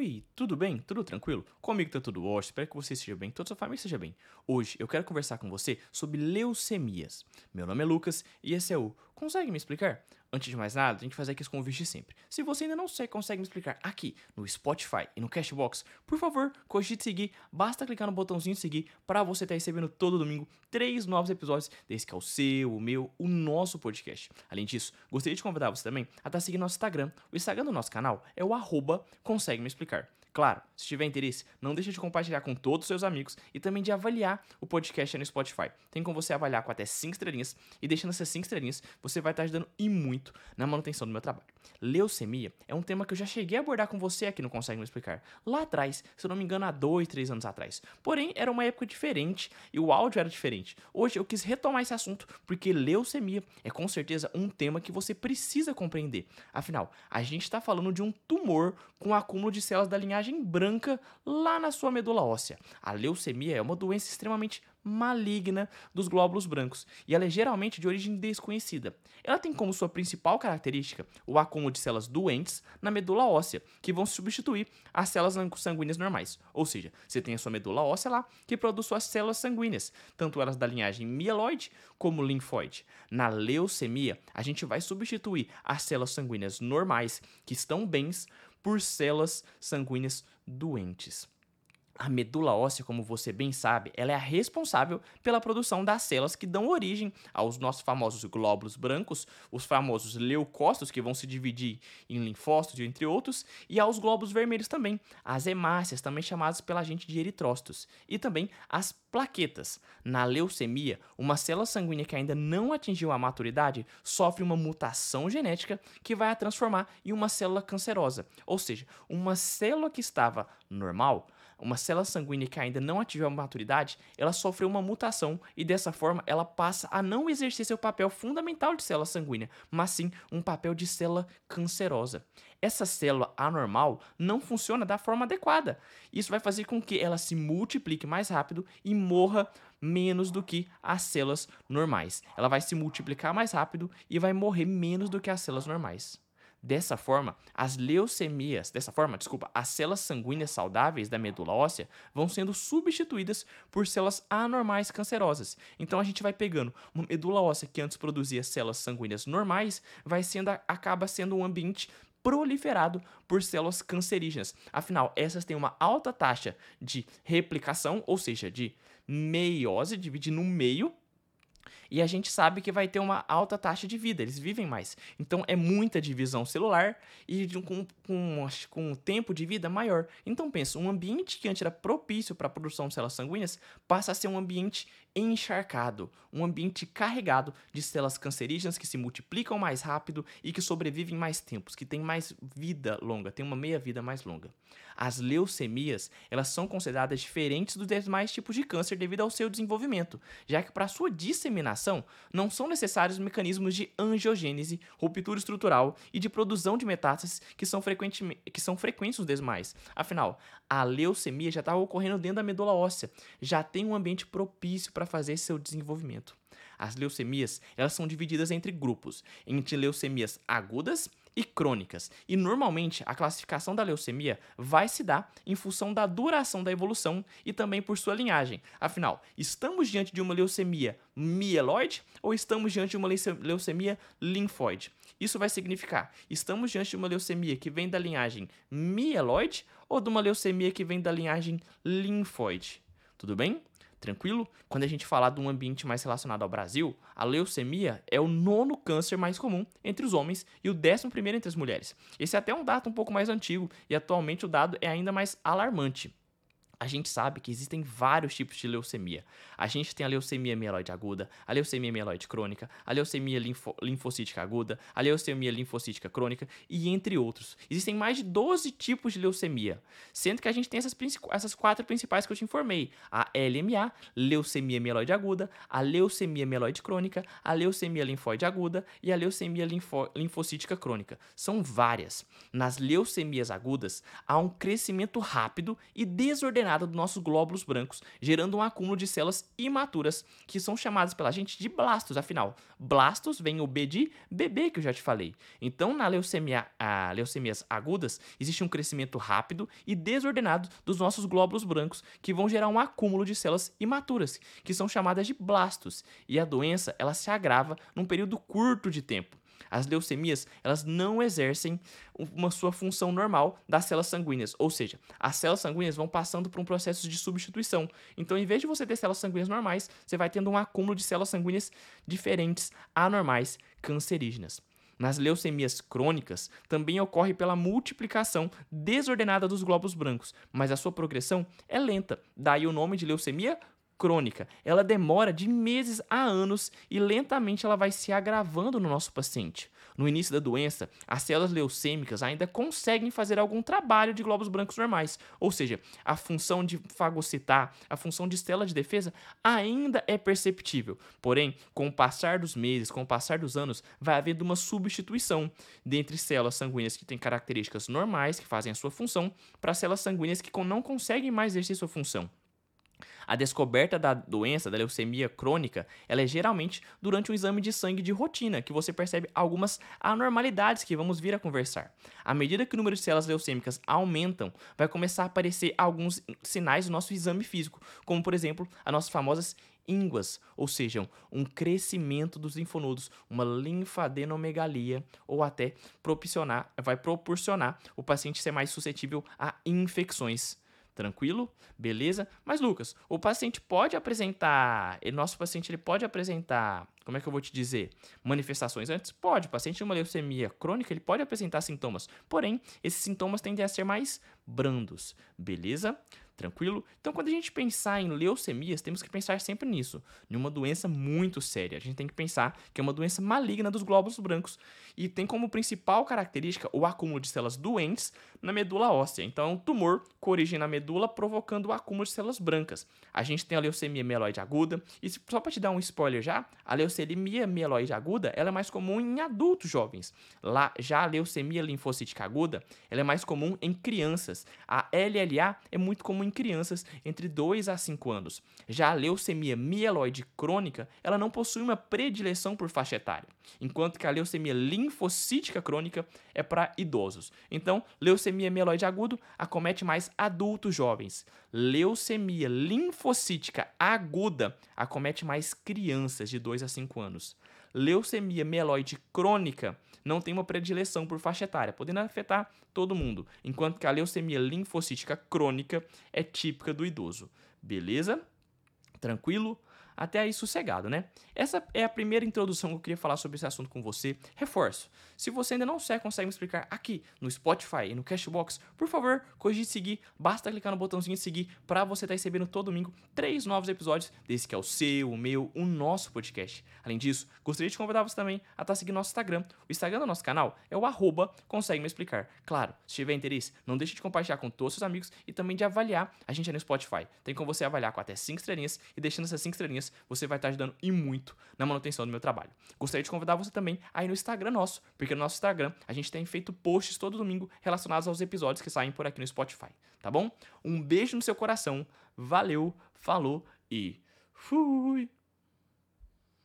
Oi, tudo bem? Tudo tranquilo? Comigo tá tudo ótimo, espero que você esteja bem, toda sua família esteja bem. Hoje eu quero conversar com você sobre leucemias. Meu nome é Lucas e esse é o Consegue me explicar? Antes de mais nada, a gente fazer aqui esse convite sempre. Se você ainda não consegue me explicar aqui no Spotify e no Cashbox, por favor, cogite seguir. Basta clicar no botãozinho de seguir para você estar recebendo todo domingo três novos episódios desse que é o seu, o meu, o nosso podcast. Além disso, gostaria de convidar você também a estar seguindo nosso Instagram. O Instagram do nosso canal é o arroba consegue me explicar. Claro, se tiver interesse, não deixe de compartilhar com todos os seus amigos e também de avaliar o podcast no Spotify. Tem como você avaliar com até 5 estrelinhas e deixando essas 5 estrelinhas, você vai estar ajudando e muito na manutenção do meu trabalho. Leucemia é um tema que eu já cheguei a abordar com você aqui no Consegue Me Explicar. Lá atrás, se eu não me engano, há 2, 3 anos atrás. Porém, era uma época diferente e o áudio era diferente. Hoje eu quis retomar esse assunto porque leucemia é com certeza um tema que você precisa compreender. Afinal, a gente está falando de um tumor com acúmulo de células da linhagem branca lá na sua medula óssea. A leucemia é uma doença extremamente maligna dos glóbulos brancos e ela é geralmente de origem desconhecida. Ela tem como sua principal característica o acúmulo de células doentes na medula óssea, que vão substituir as células sanguíneas normais. Ou seja, você tem a sua medula óssea lá que produz suas células sanguíneas, tanto elas da linhagem mieloide como linfóide. Na leucemia, a gente vai substituir as células sanguíneas normais, que estão bens, por células sanguíneas doentes. A medula óssea, como você bem sabe, ela é responsável pela produção das células que dão origem aos nossos famosos glóbulos brancos, os famosos leucócitos que vão se dividir em linfócitos, entre outros, e aos glóbulos vermelhos também, as hemácias, também chamadas pela gente de eritrócitos, e também as plaquetas. Na leucemia, uma célula sanguínea que ainda não atingiu a maturidade sofre uma mutação genética que vai a transformar em uma célula cancerosa, ou seja, uma célula que estava normal uma célula sanguínea que ainda não atingiu a maturidade, ela sofreu uma mutação e dessa forma ela passa a não exercer seu papel fundamental de célula sanguínea, mas sim um papel de célula cancerosa. Essa célula anormal não funciona da forma adequada. Isso vai fazer com que ela se multiplique mais rápido e morra menos do que as células normais. Ela vai se multiplicar mais rápido e vai morrer menos do que as células normais. Dessa forma, as leucemias, dessa forma, desculpa, as células sanguíneas saudáveis da medula óssea vão sendo substituídas por células anormais cancerosas. Então a gente vai pegando uma medula óssea que antes produzia células sanguíneas normais, vai sendo acaba sendo um ambiente proliferado por células cancerígenas. Afinal, essas têm uma alta taxa de replicação, ou seja, de meiose, dividir no meio, e a gente sabe que vai ter uma alta taxa de vida, eles vivem mais. Então é muita divisão celular e com, com, com um tempo de vida maior. Então pensa, um ambiente que antes era propício para a produção de células sanguíneas passa a ser um ambiente encharcado, um ambiente carregado de células cancerígenas que se multiplicam mais rápido e que sobrevivem mais tempos, que têm mais vida longa, têm uma meia-vida mais longa. As leucemias, elas são consideradas diferentes dos demais tipos de câncer devido ao seu desenvolvimento, já que para sua disseminação não são necessários mecanismos de angiogênese, ruptura estrutural e de produção de metástases que são, que são frequentes nos demais. Afinal, a leucemia já está ocorrendo dentro da medula óssea, já tem um ambiente propício para fazer seu desenvolvimento. As leucemias, elas são divididas entre grupos, entre leucemias agudas e crônicas. E normalmente a classificação da leucemia vai se dar em função da duração da evolução e também por sua linhagem. Afinal, estamos diante de uma leucemia mieloide ou estamos diante de uma leucemia linfóide? Isso vai significar, estamos diante de uma leucemia que vem da linhagem mieloide ou de uma leucemia que vem da linhagem linfóide? Tudo bem? Tranquilo? Quando a gente falar de um ambiente mais relacionado ao Brasil, a leucemia é o nono câncer mais comum entre os homens e o décimo primeiro entre as mulheres. Esse é até um dado um pouco mais antigo e atualmente o dado é ainda mais alarmante a gente sabe que existem vários tipos de leucemia. A gente tem a leucemia mieloide aguda, a leucemia mieloide crônica, a leucemia linfo linfocítica aguda, a leucemia linfocítica crônica e entre outros. Existem mais de 12 tipos de leucemia, sendo que a gente tem essas, essas quatro principais que eu te informei: a LMA, leucemia mieloide aguda, a leucemia mieloide crônica, a leucemia linfóide aguda e a leucemia linfo linfocítica crônica. São várias. Nas leucemias agudas, há um crescimento rápido e desordenado desordenada dos nossos glóbulos brancos, gerando um acúmulo de células imaturas, que são chamadas pela gente de blastos. Afinal, blastos vem o B de bebê que eu já te falei. Então, na leucemia, a, leucemias agudas, existe um crescimento rápido e desordenado dos nossos glóbulos brancos, que vão gerar um acúmulo de células imaturas, que são chamadas de blastos. E a doença, ela se agrava num período curto de tempo. As leucemias, elas não exercem uma sua função normal das células sanguíneas, ou seja, as células sanguíneas vão passando por um processo de substituição. Então, em vez de você ter células sanguíneas normais, você vai tendo um acúmulo de células sanguíneas diferentes, anormais, cancerígenas. Nas leucemias crônicas, também ocorre pela multiplicação desordenada dos glóbulos brancos, mas a sua progressão é lenta, daí o nome de leucemia crônica. Ela demora de meses a anos e lentamente ela vai se agravando no nosso paciente. No início da doença, as células leucêmicas ainda conseguem fazer algum trabalho de glóbulos brancos normais, ou seja, a função de fagocitar, a função de célula de defesa ainda é perceptível. Porém, com o passar dos meses, com o passar dos anos, vai havendo uma substituição dentre células sanguíneas que têm características normais, que fazem a sua função, para células sanguíneas que não conseguem mais exercer sua função. A descoberta da doença, da leucemia crônica, ela é geralmente durante um exame de sangue de rotina, que você percebe algumas anormalidades que vamos vir a conversar. À medida que o número de células leucêmicas aumentam, vai começar a aparecer alguns sinais do nosso exame físico, como por exemplo, as nossas famosas ínguas, ou seja, um crescimento dos linfonodos, uma linfadenomegalia, ou até proporcionar, vai proporcionar o paciente ser mais suscetível a infecções. Tranquilo? Beleza? Mas Lucas, o paciente pode apresentar, nosso paciente ele pode apresentar, como é que eu vou te dizer, manifestações antes? Pode, o paciente de uma leucemia crônica, ele pode apresentar sintomas, porém, esses sintomas tendem a ser mais brandos, beleza? Tranquilo? Então, quando a gente pensar em leucemias, temos que pensar sempre nisso, em uma doença muito séria. A gente tem que pensar que é uma doença maligna dos glóbulos brancos e tem como principal característica o acúmulo de células doentes na medula óssea. Então, é um tumor com origem na medula provocando o acúmulo de células brancas. A gente tem a leucemia mieloide aguda e só para te dar um spoiler já, a leucemia mieloide aguda ela é mais comum em adultos jovens. Lá, já a leucemia linfocítica aguda ela é mais comum em crianças. A LLA é muito comum em em crianças entre 2 a 5 anos. Já a leucemia mieloide crônica, ela não possui uma predileção por faixa etária, enquanto que a leucemia linfocítica crônica é para idosos. Então, leucemia mieloide agudo acomete mais adultos jovens. Leucemia linfocítica aguda acomete mais crianças de 2 a 5 anos. Leucemia mieloide crônica não tem uma predileção por faixa etária, podendo afetar todo mundo, enquanto que a leucemia linfocítica crônica é típica do idoso. Beleza? Tranquilo? Até aí sossegado, né? Essa é a primeira introdução que eu queria falar sobre esse assunto com você. Reforço, se você ainda não consegue me explicar aqui no Spotify e no Cashbox, por favor, cogite seguir, basta clicar no botãozinho de seguir para você estar tá recebendo todo domingo três novos episódios desse que é o seu, o meu, o nosso podcast. Além disso, gostaria de convidar você também a estar tá seguindo nosso Instagram. O Instagram do nosso canal é o arroba consegue me explicar. Claro, se tiver interesse, não deixe de compartilhar com todos os seus amigos e também de avaliar a gente no Spotify. Tem como você avaliar com até 5 estrelinhas e deixando essas 5 estrelinhas você vai estar ajudando e muito na manutenção do meu trabalho. Gostaria de convidar você também aí no Instagram nosso, porque no nosso Instagram a gente tem feito posts todo domingo relacionados aos episódios que saem por aqui no Spotify, tá bom? Um beijo no seu coração, valeu, falou e fui!